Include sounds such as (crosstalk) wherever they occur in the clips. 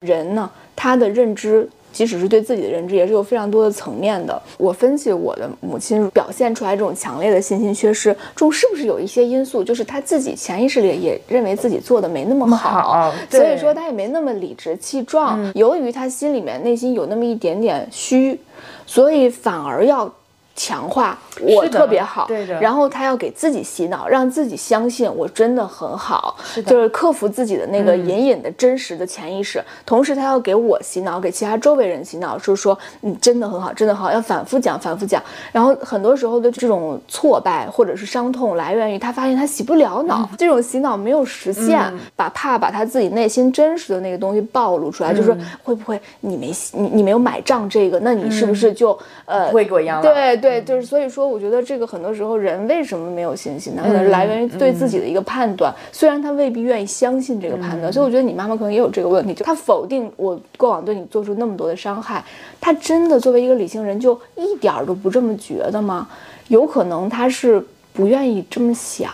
人呢，他的认知。即使是对自己的认知，也是有非常多的层面的。我分析我的母亲表现出来这种强烈的信心缺失中，是不是有一些因素，就是他自己潜意识里也认为自己做的没那么好，所以说他也没那么理直气壮。由于他心里面内心有那么一点点虚，所以反而要。强化我特别好，对的。然后他要给自己洗脑，让自己相信我真的很好，是就是克服自己的那个隐隐的真实的潜意识。同时，他要给我洗脑，给其他周围人洗脑，就是说你真的很好，真的好，要反复讲，反复讲。然后很多时候的这种挫败或者是伤痛，来源于他发现他洗不了脑，这种洗脑没有实现，把怕把他自己内心真实的那个东西暴露出来，就是会不会你没你你没有买账这个，那你是不是就呃不会给我养老？对对。就是所以说，我觉得这个很多时候人为什么没有信心呢？可能是来源于对自己的一个判断，虽然他未必愿意相信这个判断。所以我觉得你妈妈可能也有这个问题，就她否定我过往对你做出那么多的伤害，她真的作为一个理性人就一点都不这么觉得吗？有可能她是不愿意这么想，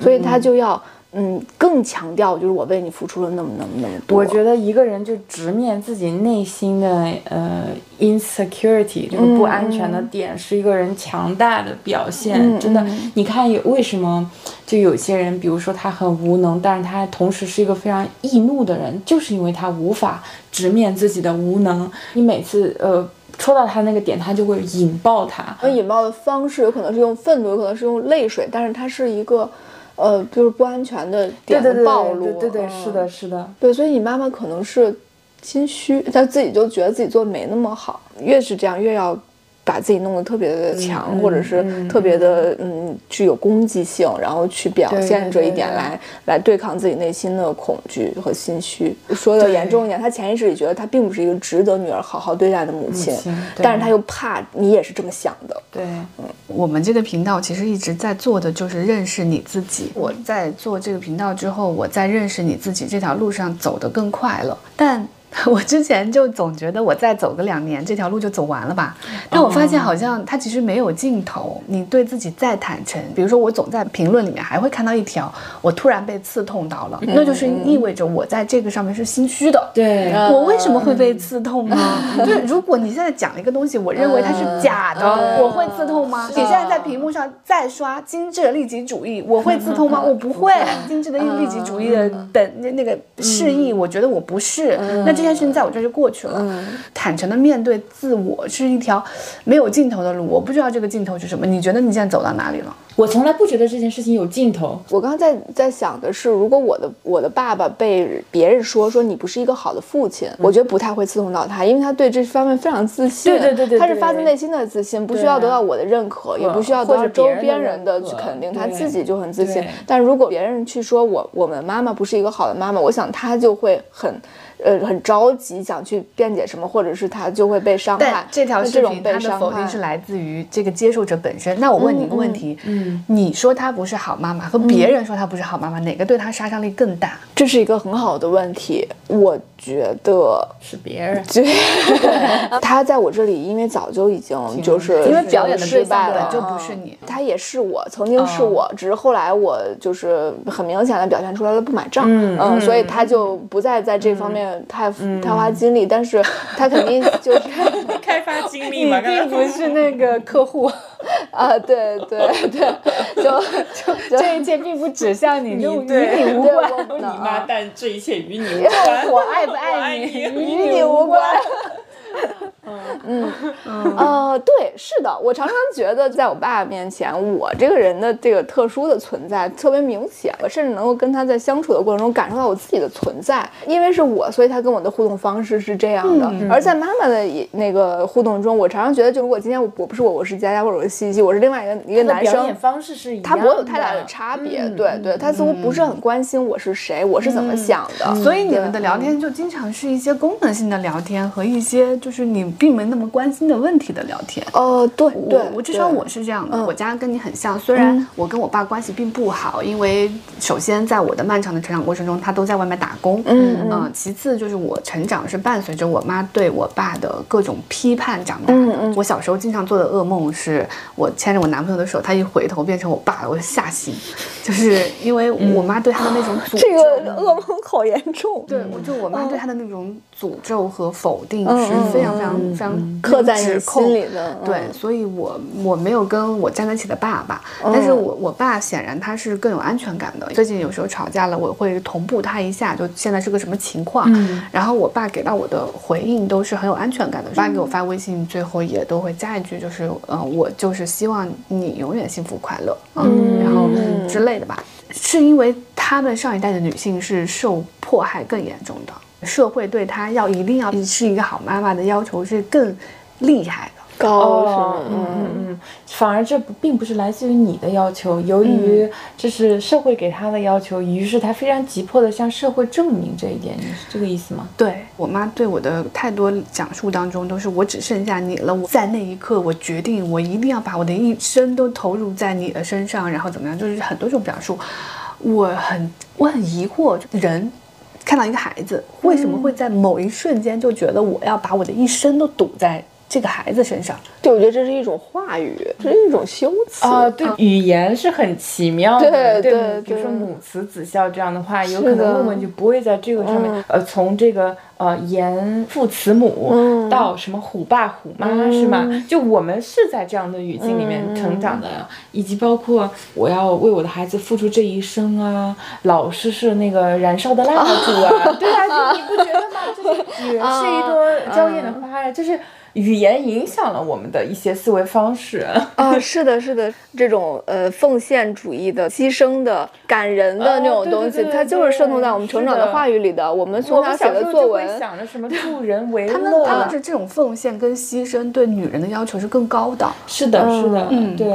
所以她就要。嗯，更强调就是我为你付出了那么那么那么多。我觉得一个人就直面自己内心的呃 insecurity 这个不安全的点，是一个人强大的表现。真的，你看有为什么就有些人，比如说他很无能，但是他同时是一个非常易怒的人，就是因为他无法直面自己的无能。你每次呃戳到他那个点，他就会引爆他。那引爆的方式有可能是用愤怒，有可能是用泪水，但是他是一个。呃，就是不安全的点暴露，对对，是的，是的，对，所以你妈妈可能是心虚，她自己就觉得自己做的没那么好，越是这样，越要。把自己弄得特别的强，或者是特别的嗯具有攻击性，然后去表现这一点来来对抗自己内心的恐惧和心虚。说的严重一点，他潜意识里觉得他并不是一个值得女儿好好对待的母亲，但是他又怕你也是这么想的。对，嗯，我们这个频道其实一直在做的就是认识你自己。我在做这个频道之后，我在认识你自己这条路上走得更快了，但。(laughs) 我之前就总觉得我再走个两年，这条路就走完了吧。但我发现好像它其实没有尽头。你对自己再坦诚，比如说我总在评论里面还会看到一条，我突然被刺痛到了，那就是意味着我在这个上面是心虚的。对，我为什么会被刺痛呢？(laughs) 就是如果你现在讲了一个东西，我认为它是假的，我会刺痛吗？你现在在屏幕上再刷精致的利己主义，我会刺痛吗？我不会。精致的利己主义的本那那个示意，我觉得我不是。那。这件事情在我这就过去了。坦诚的面对自我是一条没有尽头的路，我不知道这个尽头是什么。你觉得你现在走到哪里了？我从来不觉得这件事情有尽头。我刚刚在在想的是，如果我的我的爸爸被别人说说你不是一个好的父亲，我觉得不太会刺痛到他，因为他对这方面非常自信。对对对对，他是发自内心的自信，不需要得到我的认可，也不需要得到周边人的去肯定，他自己就很自信。但如果别人去说我我们妈妈不是一个好的妈妈，我想他就会很。呃，很着急想去辩解什么，或者是他就会被伤害。这条视频他的否定是来自于这个接受者本身。那我问你一个问题，嗯，你说她不是好妈妈，和别人说她不是好妈妈，哪个对她杀伤力更大？这是一个很好的问题。我觉得是别人。对 (laughs) (laughs) 他在我这里，因为早就已经就是因为表演的失败了，就不是你。他也是我，曾经是我，只是后来我就是很明显的表现出来了不买账，嗯，所以他就不再在这方面。太太花精力，但是 (laughs) 他肯定就是 (laughs) 开发精力嘛，并不是那个客户 (laughs) 啊，对对对，就就这一切并不指向你，与你无关。我不你妈，但这一切与你无关。我爱不爱你，与你无关。嗯嗯呃，对，是的，我常常觉得，在我爸爸面前，我这个人的这个特殊的存在特别明显。我甚至能够跟他在相处的过程中感受到我自己的存在，因为是我，所以他跟我的互动方式是这样的。而在妈妈的那个互动中，我常常觉得，就如果今天我我不是我，我是佳佳或者我是西西，我是另外一个一个男生，表演方式是一样，他不会有太大的差别。对对，他似乎不是很关心我是谁，我是怎么想的。所以你们的聊天就经常是一些功能性的聊天和一些就是你。并没那么关心的问题的聊天。哦，对对我，我至少我是这样的。嗯我家跟你很像，虽然我跟我爸关系并不好，因为首先在我的漫长的成长过程中，他都在外面打工。嗯嗯呃其次就是我成长是伴随着我妈对我爸的各种批判长大的。嗯嗯我小时候经常做的噩梦是我牵着我男朋友的手，他一回头变成我爸了，我吓醒，就是因为我妈对他的那种诅咒。这个噩梦好严重，对，我就我妈对他的那种诅咒和否定嗯是非常非常非常刻在你心里的。嗯对，所以我我没有跟我站在一起的爸爸，但是我我爸显然他是更有安全感的。最近有时候吵架了，我会同步他一下，就现在是个什么情况，然后我爸给到我的回应都是很有安全感的。爸给我发微信，最后也都会加一句，就是呃，我就是希望你永远幸福快乐，嗯，然后之类的吧。是因为他们上一代的女性是受迫害更严重的，社会对她要一定要是一个好妈妈的要求是更厉害的。高是哦吗？，嗯嗯嗯，反而这不并不是来自于你的要求，由于这是社会给他的要求，于是他非常急迫的向社会证明这一点，你是这个意思吗？对我妈对我的太多讲述当中，都是我只剩下你了。我在那一刻，我决定我一定要把我的一生都投入在你的身上，然后怎么样，就是很多种表述。我很我很疑惑，人看到一个孩子，为什么会在某一瞬间就觉得我要把我的一生都赌在这个孩子身上？对，我觉得这是一种话语，这是一种修辞。啊，对，语言是很奇妙的，对对对比如说母慈子孝这样的话，有可能问问就不会在这个上面，呃，从这个呃严父慈母嗯。到什么虎爸虎妈、是吗？就我们是在这样的语境里面成长的，以及包括我要为我的孩子付出这一生啊，老师是那个燃烧的蜡烛啊，(laughs) 对啊，就你不觉得吗？就是女人是一朵娇艳的花呀，就是。语言影响了我们的一些思维方式。啊，(laughs) 是的，是的，这种呃奉献主义的、牺牲的、感人的那种哦对对东西，对对它就是渗透在我们成长的的话语里的。我们我们从小写的作文，想着什么 (laughs) 助人为他们乐，他们是这种奉献跟牺牲对女人的要求是更高的。是的，是的，嗯对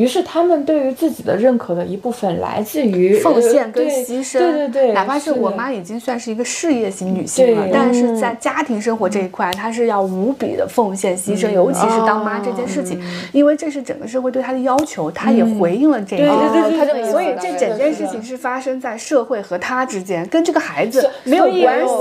于是他们对于自己的认可的一部分来自于奉献跟牺牲，对对对，哪怕是我妈已经算是一个事业型女性了，但是在家庭生活这一块，她是要无比的奉献牺牲，尤其是当妈这件事情，因为这是整个社会对她的要求，她也回应了这一点。对对对对她就对所以这整件事情是发生在社会和她之间，跟这个孩子没有关系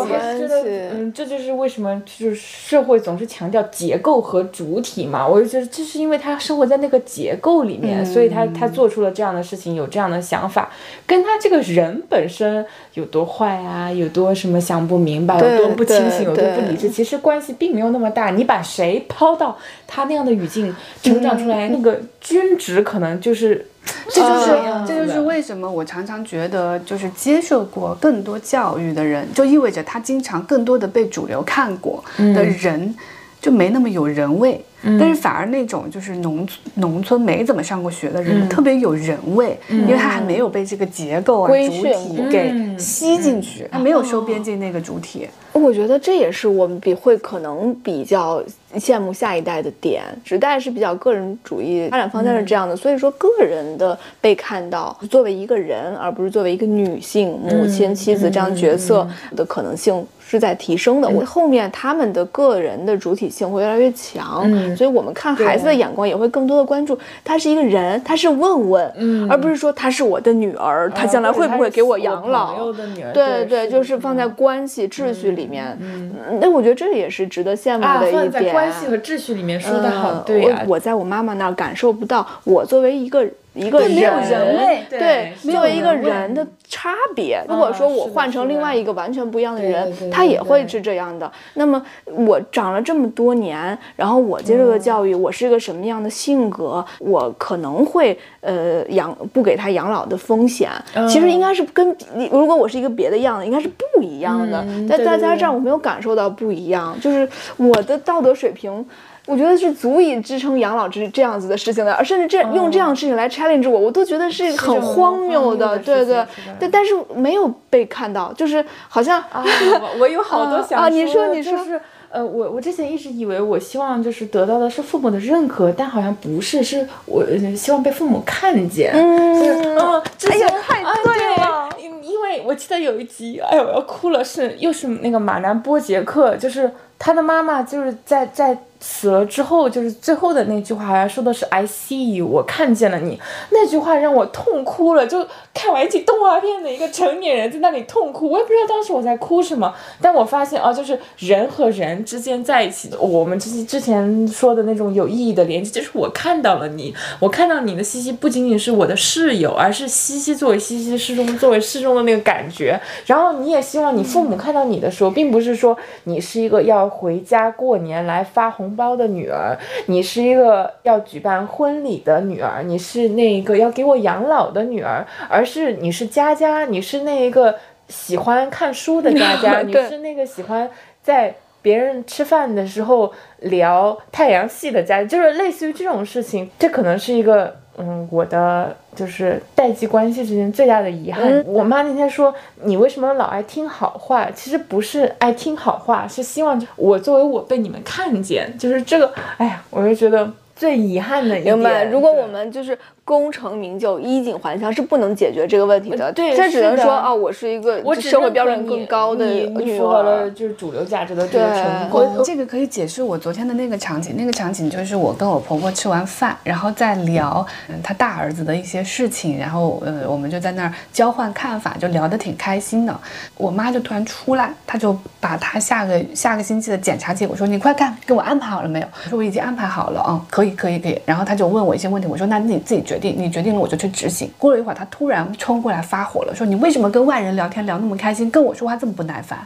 嗯，这就是为什么就是社会总是强调结构和主体嘛。我就觉得这是因为他生活在那个结构里面，所以他他做出了这样的事情，有这样的想法，跟他这个人本身有多坏啊，有多什么想不明白，有多不清醒，有多不理智，其实关系并没有那么大。你把谁抛到他那样的语境成长出来，那个均值可能就是。这就是、啊这就是为什么我常常觉得，就是接受过更多教育的人，就意味着他经常更多的被主流看过的人，就没那么有人味。但是反而那种就是农农村没怎么上过学的人，特别有人味，因为他还没有被这个结构啊主体给嗯。吸进去，他没有收编进那个主体。我觉得这也是我们比会可能比较羡慕下一代的点。时代是比较个人主义，发展方向是这样的，所以说个人的被看到，作为一个人，而不是作为一个女性、母亲、妻子这样角色的可能性是在提升的。我后面他们的个人的主体性会越来越强，所以我们看孩子的眼光也会更多的关注他是一个人，他是问问，而不是说他是我的女儿，他将来会不会给我养老？对对，就是放在关系秩序里面。嗯，那我觉得这也是值得羡慕啊，的一放在点。关系和秩序里面说的好，嗯对呀、我我在我妈妈那儿感受不到，我作为一个一个人，对没有人味对作为一个人的差别。如果说我换成另外一个完全不一样的人他也会是这样的。那么我长了这么多年，然后我接受的教育，我是一个什么样的性格，我可能会呃养不给他养老的风险。其实应该是跟你，如果我是一个别的样子，应该是不一样的。但大家这样，我没有感受到不一样，就是我的道德水平。我觉得是足以支撑养老这这样子的事情的，而甚至这用这样的事情来 challenge 我，我都觉得是很荒谬的，对对。对，但是没有被看到，就是好像啊，我我有好多 (laughs) 想啊你说的你说就是呃，我我之前一直以为我希望就是得到的是父母的认可，但好像不是，是我呃希望被父母看见。嗯。嗯，之哎呀前太啊对了。因因为我记得有一集，哎呦我要哭了，是又是那个马南波杰克，就是他的妈妈就是在在死了之后，就是最后的那句话，好像说的是 “I see you”，我看见了你。那句话让我痛哭了，就看完一集动画片的一个成年人在那里痛哭，我也不知道当时我在哭什么。但我发现啊，就是人和人之间在一起的，我们之之前说的那种有意义的连接，就是我看到了你，我看到你的西西不仅仅是我的室友，而是西西作为西西室中作为室中的那个感觉。然后你也希望你父母看到你的时候，并不是说你是一个要回家过年来发红。包的女儿，你是一个要举办婚礼的女儿，你是那个要给我养老的女儿，而是你是佳佳，你是那一个喜欢看书的佳佳，(laughs) 你是那个喜欢在别人吃饭的时候聊太阳系的佳，就是类似于这种事情，这可能是一个。嗯，我的就是代际关系之间最大的遗憾。我妈那天说，你为什么老爱听好话？其实不是爱听好话，是希望我作为我被你们看见。就是这个，哎呀，我就觉得最遗憾的一点。明白。如果我们就是。功成名就、衣锦还乡是不能解决这个问题的。对，这只能说啊，我是一个社会标准更高的女儿，就是主流价值的这个成功。这个可以解释我昨天的那个场景。那个场景就是我跟我婆婆吃完饭，然后在聊嗯她大儿子的一些事情，然后呃我们就在那儿交换看法，就聊得挺开心的。我妈就突然出来，她就把她下个下个星期的检查结果说：“你快看，给我安排好了没有？”我说：“我已经安排好了啊，可以可以可以。”然后她就问我一些问题，我说：“那你自己决定，你决定了我就去执行。过了一会儿，他突然冲过来发火了，说：“你为什么跟外人聊天聊那么开心，跟我说话这么不耐烦？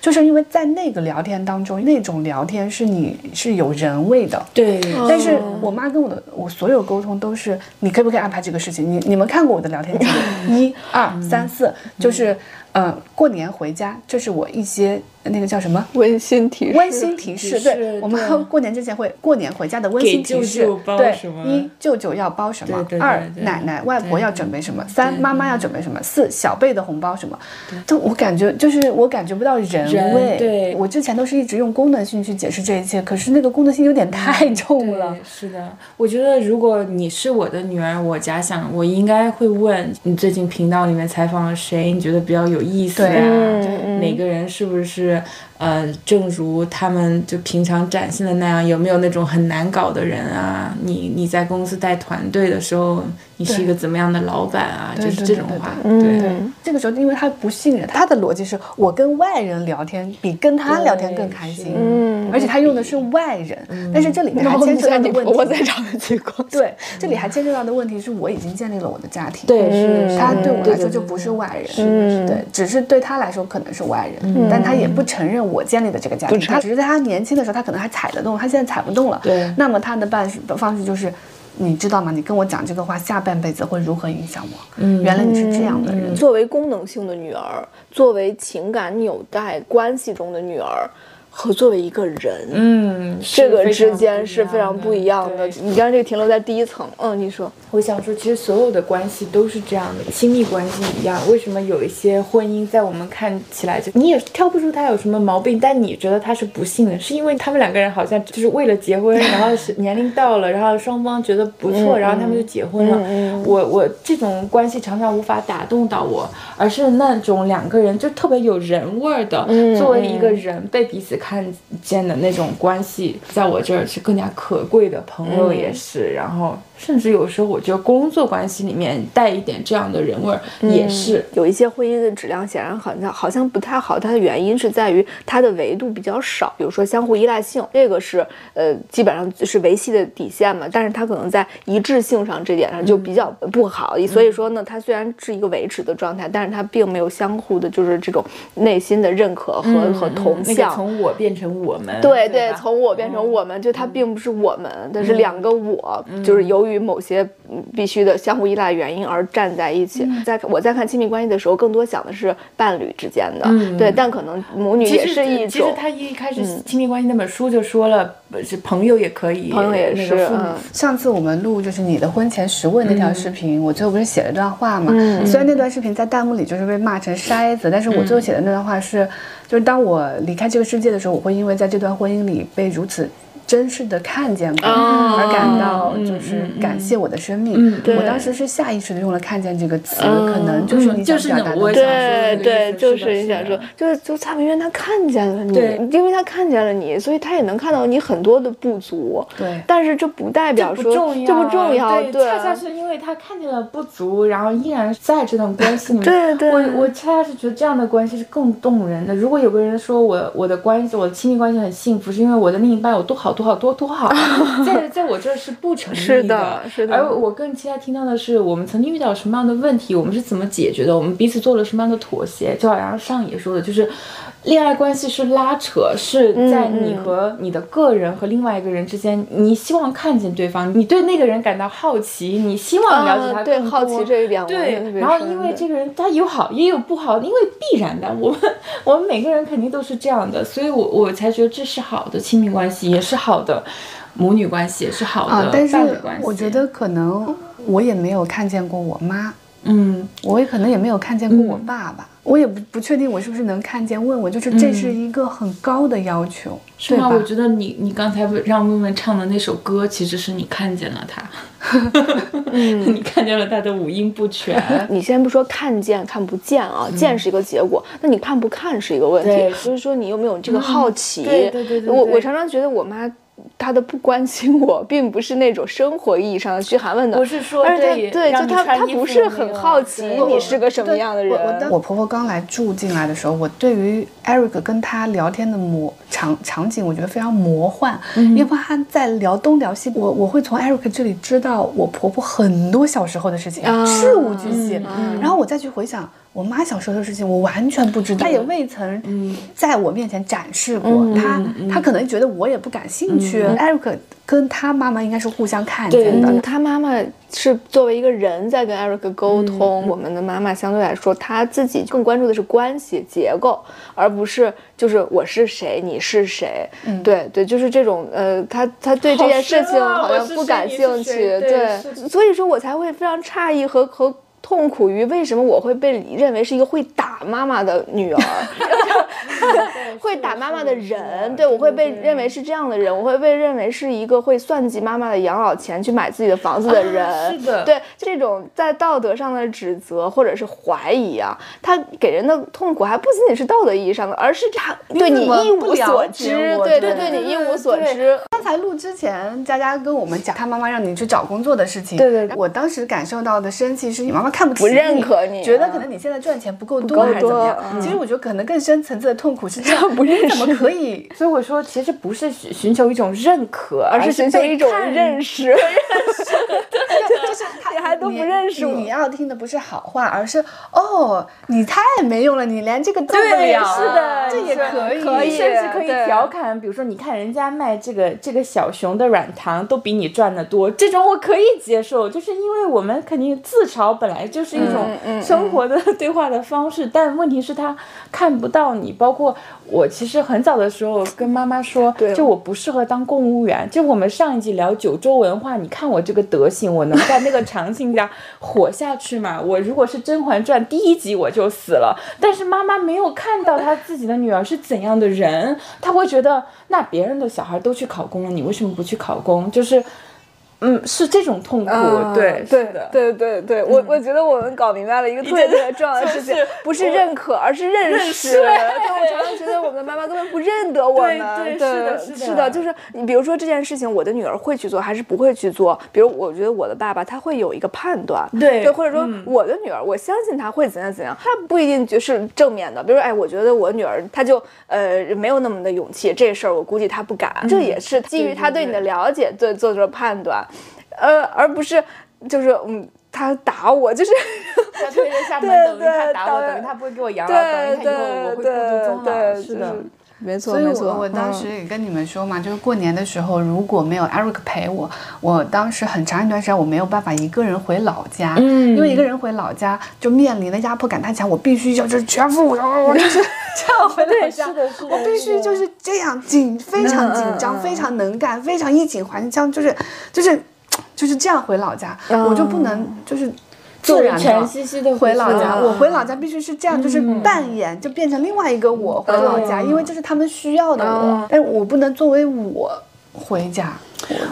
就是因为在那个聊天当中，那种聊天是你是有人味的。对。但是我妈跟我的我所有沟通都是，你可不可以安排这个事情？你你们看过我的聊天记录？(laughs) 一二三四，就是嗯，过年回家，这是我一些。那个叫什么温馨提示？温馨提示，对，我们过年之前会过年回家的温馨提示。对，一舅舅要包什么？二奶奶外婆要准备什么？三妈妈要准备什么？四小辈的红包什么？都我感觉就是我感觉不到人味。对，我之前都是一直用功能性去解释这一切，可是那个功能性有点太重了。是的，我觉得如果你是我的女儿，我假想我应该会问你最近频道里面采访了谁？你觉得比较有意思呀？哪个人是不是？уже 呃，正如他们就平常展现的那样，有没有那种很难搞的人啊？你你在公司带团队的时候。你是一个怎么样的老板啊？就是这种话。对，这个时候因为他不信任，他的逻辑是我跟外人聊天比跟他聊天更开心。嗯，而且他用的是外人，但是这里面还牵扯到的问题。我在场的情况。(laughs) 对，这里还牵扯到的问题是我已经建立了我的家庭。对，是他对我来说就不是外人。是，对，只是对他来说可能是外人，但他也不承认我建立的这个家庭。他只是在他年轻的时候，他可能还踩得动，他现在踩不动了。对，那么他的办事的方式就是。你知道吗？你跟我讲这个话，下半辈子会如何影响我？嗯，原来你是这样的人。作为功能性的女儿，作为情感纽带关系中的女儿。和作为一个人，嗯，这个之间是非常不一样的。你刚刚这个停留在第一层，嗯，你说，我想说，其实所有的关系都是这样的，亲密关系一样。为什么有一些婚姻在我们看起来就你也挑不出他有什么毛病，但你觉得他是不幸的，是因为他们两个人好像就是为了结婚，然后是 (laughs) 年龄到了，然后双方觉得不错，然后他们就结婚了。我我这种关系常常无法打动到我，而是那种两个人就特别有人味儿的，作为一个人被彼此。看见的那种关系，在我这儿是更加可贵的，朋友也是，然后。甚至有时候，我觉得工作关系里面带一点这样的人味儿，也是有一些婚姻的质量显然好像好像不太好。它的原因是在于它的维度比较少，比如说相互依赖性，这个是呃基本上是维系的底线嘛。但是它可能在一致性上这点上就比较不好。所以说呢，它虽然是一个维持的状态，但是它并没有相互的，就是这种内心的认可和和同向。从我变成我们，对对，从我变成我们，就它并不是我们，但是两个我，就是由于。于某些必须的相互依赖原因而站在一起，在我在看亲密关系的时候，更多想的是伴侣之间的，对，但可能母女也是一种。其实他一开始亲密关系那本书就说了，是朋友也可以，朋友也是。上次我们录就是你的婚前十问那条视频，我最后不是写了段话嘛？虽然那段视频在弹幕里就是被骂成筛子，但是我最后写的那段话是，就是当我离开这个世界的时候，我会因为在这段婚姻里被如此。真实的看见过，而感到就是感谢我的生命。我当时是下意识的用了“看见”这个词，可能就是你就是表达的。对对，就是你想说，就是就蔡明渊他看见了你，因为他看见了你，所以他也能看到你很多的不足。对，但是这不代表说这不重要，对，恰恰是因为他看见了不足，然后依然在这段关系里面。(laughs) 对对，我我恰恰是觉得这样的关系是更动人的。如果有个人说我我的关系，我的亲密关系很幸福，是因为我的另一半有多好多好多多好，(laughs) 在在我这儿是不成立的。是的，而我更期待听到的是，我们曾经遇到什么样的问题，我们是怎么解决的，我们彼此做了什么样的妥协。就好像上野说的，就是恋爱关系是拉扯，是在你和你的个人和另外一个人之间，你希望看见对方，你对那个人感到好奇，你希望了解他更多。对，好奇这一点，对。然后因为这个人他有好也有不好，因为必然的，我们我们每个人肯定都是这样的，所以我我才觉得这是好的亲密关系，也是好的母女关系，也是好的伴侣关系。我觉得可能我也没有看见过我妈。嗯，我也可能也没有看见过我爸爸，我也不不确定我是不是能看见。问问，就是这是一个很高的要求，是吗？我觉得你你刚才让问问唱的那首歌，其实是你看见了他，(laughs) (laughs) 你看见了他的五音不全。你先不说看见看不见啊，见是一个结果，那你看不看是一个问题。所以说你有没有这个好奇？对对对对。我我常常觉得我妈。他的不关心我，(laughs) 并不是那种生活意义上的嘘寒问暖，不是说对对，就他他不是很好奇你是个什么样的人。我婆婆刚来住进来的时候，我对于 Eric 跟他聊天的模场场景，我觉得非常魔幻，因为他在聊东聊西，我我会从 Eric 这里知道我婆婆很多小时候的事情，事无巨细，然后我再去回想。我妈小时候的事情，我完全不知道，她也未曾在我面前展示过。她她可能觉得我也不感兴趣。Eric 跟他妈妈应该是互相看见的，他妈妈。是作为一个人在跟 Eric 沟通，我们的妈妈相对来说，她自己更关注的是关系结构，而不是就是我是谁，你是谁。嗯，对对，就是这种呃，她她对这件事情好像不感兴趣，对，所以说我才会非常诧异和和。痛苦于为什么我会被认为是一个会打妈妈的女儿，(laughs) 会打妈妈的人，对我会被认为是这样的人，我会被认为是一个会算计妈妈的养老钱去买自己的房子的人，是的，对这种在道德上的指责或者是怀疑啊，他给人的痛苦还不仅仅是道德意义上的，而是他对你一无所知，对对对，你一无所知。刚才录之前，佳佳跟我们讲她妈妈让你去找工作的事情，对对，我当时感受到的生气是你妈妈。看不起不认可你，觉得可能你现在赚钱不够多还是怎么样？其实我觉得可能更深层次的痛苦是这样，(laughs) 不认识怎么可以？所以我说，其实不是寻求一种认可，(laughs) 而是寻求一种认识。(laughs) 认识，就是你还都不认识我。你要听的不是好话，而是哦，你太没用了，你连这个都不了。是的，这也可以，可以甚至可以调侃。比如说，你看人家卖这个这个小熊的软糖都比你赚的多，这种我可以接受，就是因为我们肯定自嘲本来就是一种生活的对话的方式，但问题是，他看不到你。包括我，其实很早的时候跟妈妈说，就我不适合当公务员。就我们上一集聊九州文化，你看我这个德行，我能在那个场景下活下去吗？我如果是《甄嬛传》第一集我就死了。但是妈妈没有看到她自己的女儿是怎样的人，她会觉得，那别人的小孩都去考公了，你为什么不去考公？就是。嗯，是这种痛苦，对，对的，对对对，我我觉得我们搞明白了一个特别特别重要的事情，(laughs) 不是认可，而是认识。对，我常常觉得我们的妈妈根本不认得我们。对，是的，是的，就是你比如说这件事情，我的女儿会去做还是不会去做？比如我觉得我的爸爸他会有一个判断，对，对，或者说我的女儿，我相信他会怎样怎样，他不一定就是正面的。比如说，哎，我觉得我女儿她就呃没有那么的勇气，这事儿我估计她不敢。这也是基于他对你的了解，对做出了判断。呃，而不是，就是嗯，他打我，就是 (laughs) 他推着下门等于他打我，等于他不会给我养老，等于他以后我会孤独终老，是的，没错没错。所以我我当时也跟你们说嘛，就是过年的时候如果没有 Eric 陪我，我当时很长一段时间我没有办法一个人回老家，嗯，因为一个人回老家就面临的压迫感太强，我必须要就是全副武装，我就是 (laughs) 这样回老家，我必须就是这样紧，非常紧张，非常能干，非常衣锦还乡，就是就是。就是这样回老家，我就不能就是自然的回老家。我回老家必须是这样，就是扮演，就变成另外一个我回老家，因为这是他们需要的我。但我不能作为我回家。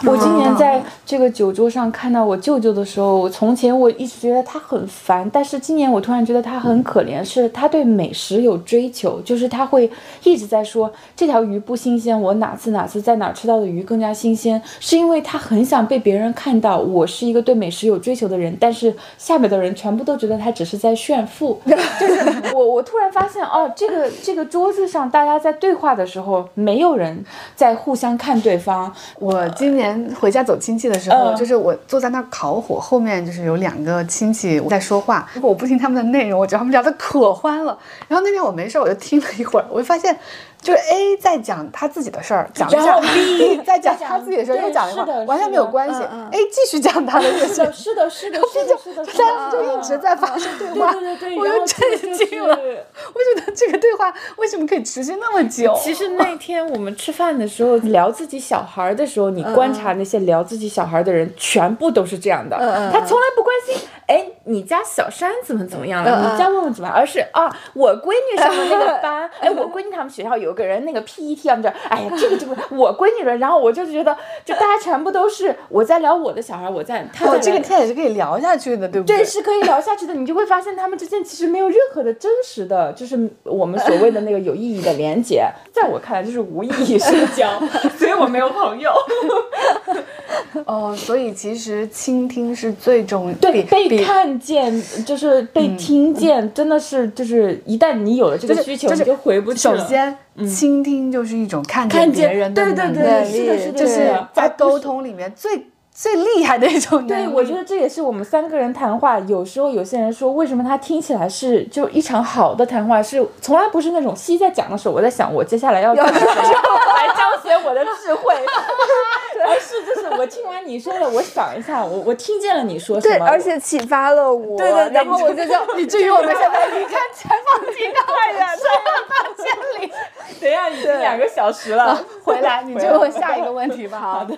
我今年在这个酒桌上看到我舅舅的时候，我从前我一直觉得他很烦，但是今年我突然觉得他很可怜，是他对美食有追求，就是他会一直在说这条鱼不新鲜，我哪次哪次在哪吃到的鱼更加新鲜，是因为他很想被别人看到我是一个对美食有追求的人，但是下面的人全部都觉得他只是在炫富，(laughs) 就是我我突然发现哦，这个这个桌子上大家在对话的时候，没有人在互相看对方，我。今年回家走亲戚的时候，就是我坐在那儿烤火，后面就是有两个亲戚在说话。如果我不听他们的内容，我觉得他们聊的可欢了。然后那天我没事，我就听了一会儿，我就发现。就是 A 在讲他自己的事儿，讲一下 B (laughs) 在讲他自己的事儿，又讲一会儿，完全没有关系。A 继续讲他的事情，是的，(laughs) 是的，是的，是的，三就一直在发生对话，我又震惊了。我觉得这个对话为什么可以持续那么久？其实那天我们吃饭的时候聊自己小孩的时候，你观察那些聊自己小孩的人，全部都是这样的。他从来不关心，哎，你家小山怎么怎么样了？你家问问怎么样？而是啊，我闺女上的那个班，(laughs) 哎，我闺女他们学校有。个人那个 PET 啊，这哎呀，这个这个我闺女的，然后我就觉得，就大家全部都是我在聊我的小孩，我在他哦，这个天也是可以聊下去的，对不对？对，是可以聊下去的。你就会发现他们之间其实没有任何的真实的，就是我们所谓的那个有意义的连接，在我看来就是无意义社交，(laughs) 所以我没有朋友。(laughs) 哦，所以其实倾听是最重要，对，被看见就是被听见，真的是就是一旦你有了这个需求，你就回不去了。首先。倾听就是一种看见别人的能力，就是在沟通里面最最厉害的一种能力。对，我觉得这也是我们三个人谈话，有时候有些人说，为什么他听起来是就一场好的谈话，是从来不是那种西在讲的时候，我在想我接下来要 (laughs) 怎么来彰显我的智慧，(laughs) 而是就是我听完你说的，我想一下，我我听见了你说什么，对，而且启发了我，对对，然后我就叫，(laughs) 以至于我们现在离开采访机太远，八千里。等下，已经两个小时了，回来你就问下一个问题吧。好的，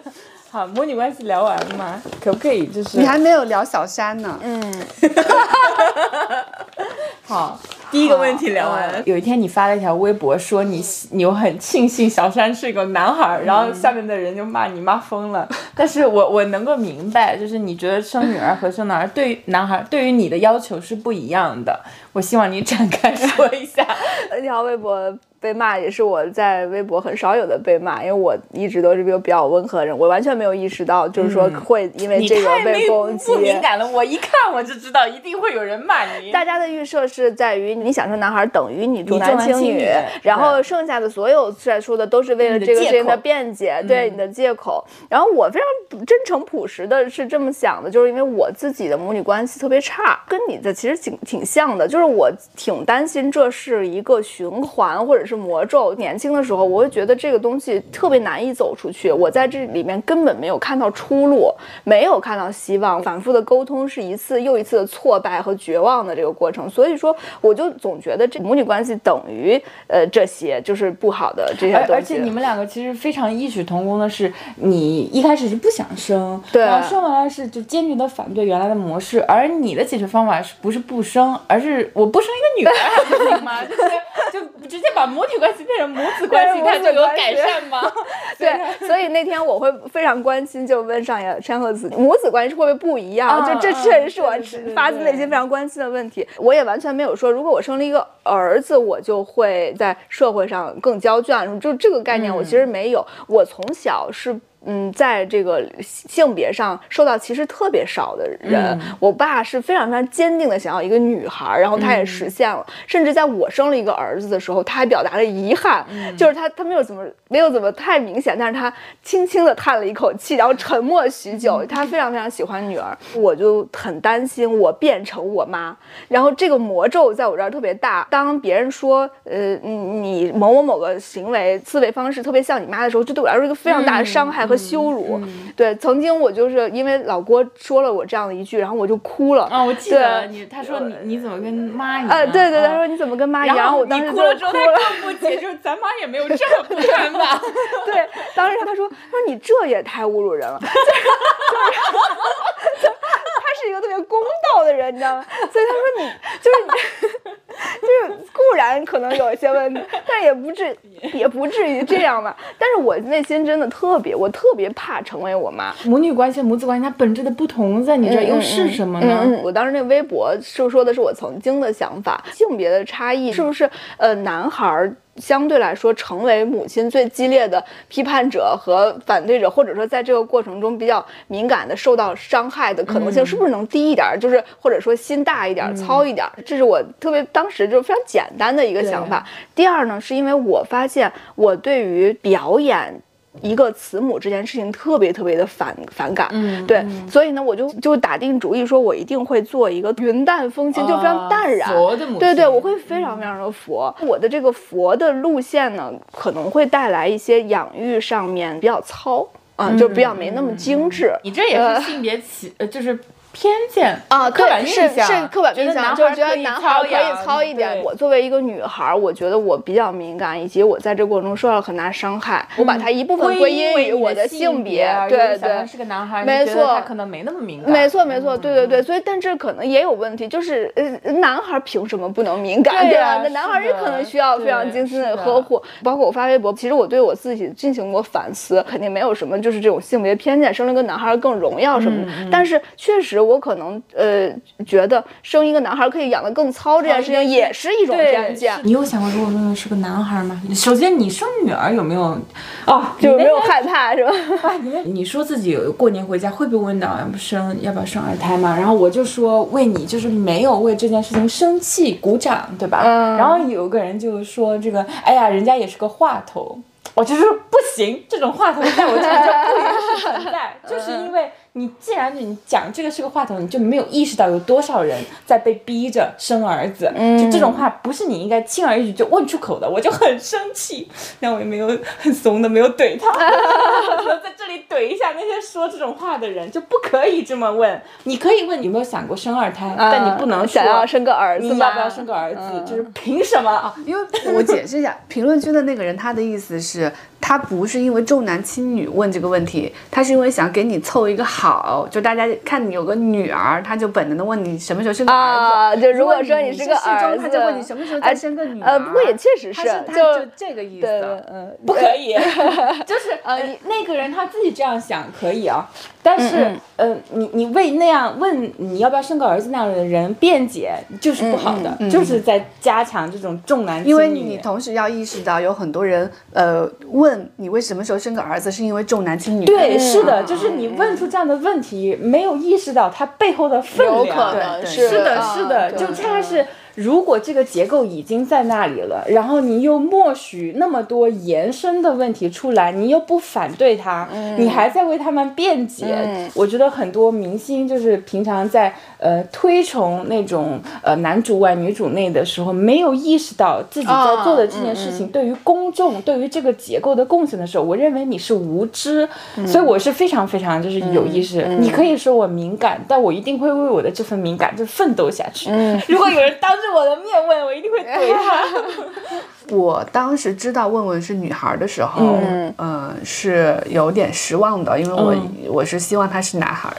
好，母女关系聊完了吗？可不可以就是？你还没有聊小山呢。嗯。(laughs) 好，第一个问题聊完了。有一天你发了一条微博，说你你很庆幸小山是一个男孩，然后下面的人就骂你妈疯了。但是我我能够明白，就是你觉得生女儿和生男孩对男孩对于你的要求是不一样的。我希望你展开说一下 (laughs) 那条微博。被骂也是我在微博很少有的被骂，因为我一直都是一个比较温和的人，我完全没有意识到，就是说会因为这个被攻击。不敏感了，我一看我就知道一定会有人骂你。大家的预设是在于你想生男孩等于你重男轻女，然后剩下的所有在说的都是为了这个事情的辩解，对你的借口。然后我非常真诚朴实的是这么想的，就是因为我自己的母女关系特别差，跟你的其实挺挺像的，就是我挺担心这是一个循环，或者是。是魔咒。年轻的时候，我会觉得这个东西特别难以走出去。我在这里面根本没有看到出路，没有看到希望。反复的沟通是一次又一次的挫败和绝望的这个过程。所以说，我就总觉得这母女关系等于呃这些就是不好的这些东西。而且你们两个其实非常异曲同工的是，你一开始是不想生，对，然后生完了是就坚决的反对原来的模式。而你的解决方法是不是不生，而是我不生一个女儿还不行吗？(laughs) 就是就直接把母。母女关系变成母子关系，它就有改善吗？(laughs) 对，所以那天我会非常关心，就问上野千鹤子，母子关系会不会不一样？就这确实是我发自内心非常关心的问题。我也完全没有说，如果我生了一个儿子，我就会在社会上更娇眷，就这个概念我其实没有。我从小是。嗯，在这个性别上受到歧视特别少的人，我爸是非常非常坚定的想要一个女孩，然后他也实现了。甚至在我生了一个儿子的时候，他还表达了遗憾，就是他他没有怎么没有怎么太明显，但是他轻轻的叹了一口气，然后沉默许久。他非常非常喜欢女儿，我就很担心我变成我妈，然后这个魔咒在我这儿特别大。当别人说呃你某某某个行为思维方式特别像你妈的时候，这对我来说是一个非常大的伤害。和羞辱，对，曾经我就是因为老郭说了我这样的一句，然后我就哭了。啊，我记得你，他说你你怎么跟妈一样？呃，对对，他说你怎么跟妈一样？然后我当时哭了之后，他更不解，就是咱妈也没有这么不堪吧？(laughs) 对，当时他说他说你这也太侮辱人了。他是一个特别公道的人，你知道吗？所以他说你 (laughs) 就是就是固然可能有一些问题，(laughs) 但也不至也不至于这样吧。但是我内心真的特别，我特别怕成为我妈。母女关系、母子关系，它本质的不同在你这又是什么呢？嗯，我当时那微博就说的是我曾经的想法，性别的差异是不是？呃，男孩儿。相对来说，成为母亲最激烈的批判者和反对者，或者说在这个过程中比较敏感的、受到伤害的可能性，是不是能低一点？就是或者说心大一点、糙一点？这是我特别当时就非常简单的一个想法。第二呢，是因为我发现我对于表演。一个慈母这件事情特别特别的反反感，嗯，对，所以呢，我就就打定主意说，我一定会做一个云淡风轻，就非常淡然，佛的母，对对，我会非常非常的佛。我的这个佛的路线呢，可能会带来一些养育上面比较糙，啊，就比较没那么精致。你这也是性别歧，呃，就是。偏见啊，刻板印象是刻板印象，就是觉得男孩可以糙一点。我作为一个女孩，我觉得我比较敏感，以及我在这过程中受到了很大伤害。我把它一部分归因于我的性别，对对，是个男孩，没错，可能没那么敏感。没错没错，对对对，所以但这可能也有问题，就是呃，男孩凭什么不能敏感？对吧？那男孩也可能需要非常精心的呵护。包括我发微博，其实我对我自己进行过反思，肯定没有什么就是这种性别偏见，生了个男孩更荣耀什么的。但是确实我可能。呃，觉得生一个男孩可以养得更糙这件事情也是一种偏见。你有想过如果问问是个男孩吗？首先，你生女儿有没有？哦，就没有害怕是吧？你说自己过年回家会不会问到要不生要不要生二胎吗？然后我就说为你就是没有为这件事情生气鼓掌，对吧？嗯。然后有个人就说这个，哎呀，人家也是个话头。我就说不行，这种话头在我这里就不允许存在，就是因为。你既然你讲这个是个话筒，你就没有意识到有多少人在被逼着生儿子。就这种话不是你应该轻而易举就问出口的，我就很生气。那我也没有很怂的没有怼他，(laughs) 在这里怼一下那些说这种话的人，就不可以这么问。你可以问有没有想过生二胎，但你不能想要生个儿子。你要不要生个儿子？就是凭什么啊？因为我解释一下，(laughs) 评论区的那个人他的意思是。他不是因为重男轻女问这个问题，他是因为想给你凑一个好，就大家看你有个女儿，他就本能的问你什么时候生个儿子。就如果说你是个儿子，他就问你什么时候再生个女儿。呃，不过也确实是，他就这个意思。嗯，不可以，(laughs) 就是呃，那个人他自己这样想可以啊，但是呃，你你为那样问你要不要生个儿子那样的人辩解，就是不好的，就是在加强这种重男轻女。因为你同时要意识到有很多人呃问。你为什么时候生个儿子？是因为重男轻女？对，是的，就是你问出这样的问题，没有意识到它背后的分量。有可能是的，是的，就恰恰是。如果这个结构已经在那里了，然后你又默许那么多延伸的问题出来，你又不反对他，你还在为他们辩解。我觉得很多明星就是平常在呃推崇那种呃男主外女主内的时候，没有意识到自己在做的这件事情对于公众、对于这个结构的贡献的时候，我认为你是无知。所以我是非常非常就是有意识。你可以说我敏感，但我一定会为我的这份敏感就奋斗下去。如果有人当。着我的面问，我一定会怼他。(laughs) 我当时知道问问是女孩的时候，嗯，是有点失望的，因为我我是希望他是男孩。(laughs)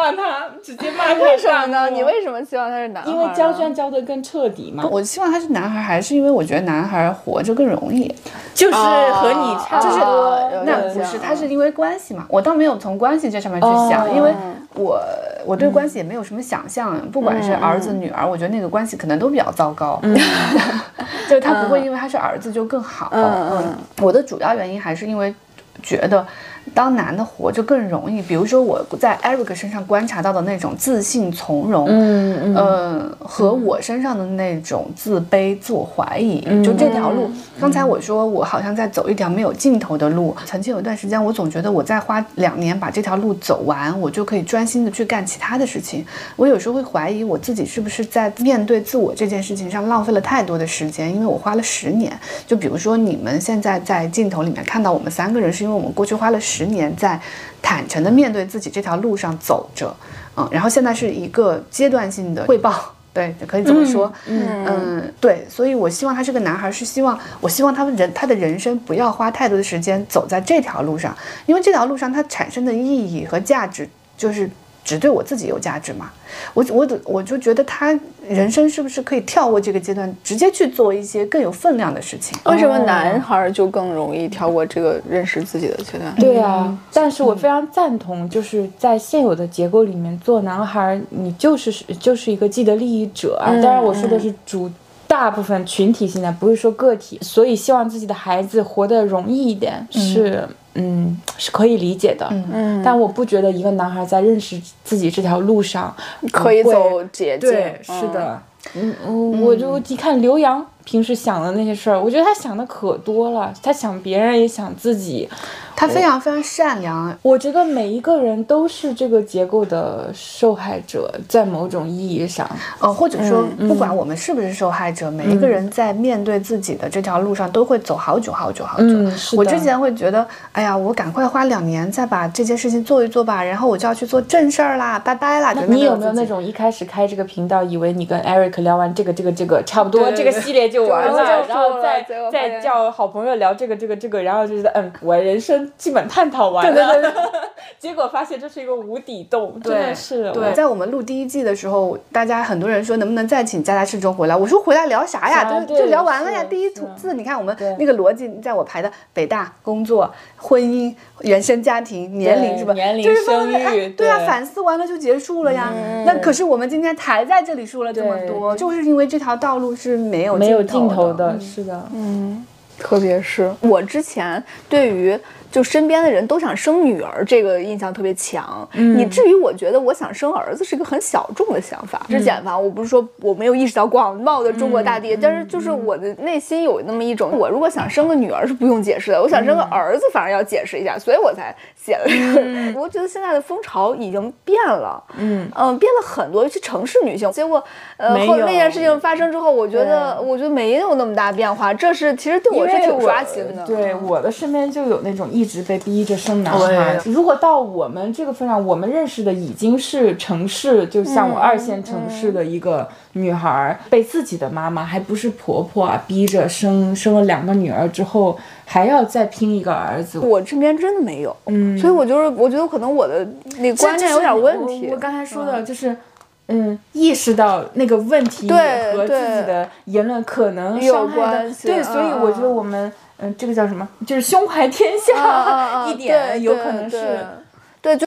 骂他，直接骂他。(laughs) 为什么呢？你为什么希望他是男孩？因为胶卷胶的更彻底嘛。我希望他是男孩，还是因为我觉得男孩活着更容易？就是和你差不多。那不是，他是因为关系嘛？我倒没有从关系这上面去想，因为我我对关系也没有什么想象，不管是儿子女儿，我觉得那个关系可能都比较糟糕。(laughs) 就是他不会因为他是儿子就更好。嗯，我的主要原因还是因为觉得。当男的活就更容易，比如说我在 Eric 身上观察到的那种自信从容，嗯嗯，和我身上的那种自卑、自我怀疑，就这条路。刚才我说我好像在走一条没有尽头的路。曾经有一段时间，我总觉得我再花两年把这条路走完，我就可以专心的去干其他的事情。我有时候会怀疑我自己是不是在面对自我这件事情上浪费了太多的时间，因为我花了十年。就比如说你们现在在镜头里面看到我们三个人，是因为我们过去花了十。十年在坦诚的面对自己这条路上走着，嗯，然后现在是一个阶段性的汇报，对，可以这么说，嗯，对，所以我希望他是个男孩，是希望我希望他们人他的人生不要花太多的时间走在这条路上，因为这条路上它产生的意义和价值就是只对我自己有价值吗？我我我就觉得他人生是不是可以跳过这个阶段，直接去做一些更有分量的事情？为什么男孩就更容易跳过这个认识自己的阶段？对啊，但是我非常赞同，就是在现有的结构里面做男孩，你就是就是一个既得利益者啊。当然，我说的是主大部分群体现在，不是说个体。所以希望自己的孩子活得容易一点是。嗯，是可以理解的。嗯，但我不觉得一个男孩在认识自己这条路上可以走捷径。对，是的。嗯，我就一看刘洋平时想的那些事儿，我觉得他想的可多了。他想别人，也想自己。他非常非常善良，我觉得每一个人都是这个结构的受害者，在某种意义上，呃，或者说不管我们是不是受害者，每一个人在面对自己的这条路上都会走好久好久好久。嗯，我之前会觉得，哎呀，我赶快花两年再把这件事情做一做吧，然后我就要去做正事儿啦，拜拜啦。你有没有那种一开始开这个频道，以为你跟 Eric 聊完这个这个这个差不多，这个系列就完了，然后再再叫好朋友聊这个这个这个，然后就觉得嗯，我人生。基本探讨完了，对对对，(laughs) 结果发现这是一个无底洞，真的是。对，在我们录第一季的时候，大家很多人说能不能再请佳佳世忠回来？我说回来聊啥呀？就就聊完了呀。第一次你看我们那个逻辑，在我排的北大、工作、婚姻、原生家庭、年龄是吧？年龄、生育，对啊，反思完了就结束了呀。那可是我们今天还在这里说了这么多，就是因为这条道路是没有没有尽头的，是的，嗯，特别是我之前对于。就身边的人都想生女儿，这个印象特别强，以至于我觉得我想生儿子是一个很小众的想法。之前吧，我不是说我没有意识到广袤的中国大地，但是就是我的内心有那么一种，我如果想生个女儿是不用解释的，我想生个儿子反而要解释一下，所以我才写了这个。我觉得现在的风潮已经变了，嗯嗯，变了很多，尤其城市女性。结果呃，后那件事情发生之后，我觉得我觉得没有那么大变化，这是其实对我是挺刷新的。对我的身边就有那种。一直被逼着生男孩。如果到我们这个份上，我们认识的已经是城市，就像我二线城市的一个女孩，被自己的妈妈还不是婆婆啊，逼着生生了两个女儿之后，还要再拼一个儿子。我这边真的没有，嗯，所以我就是我觉得可能我的那观念有点问题。我刚才说的就是，嗯，意识到那个问题和自己的言论可能伤害的，对，所以我觉得我们。嗯，这个叫什么？就是胸怀天下 (laughs) 一点，有可能是，对，就。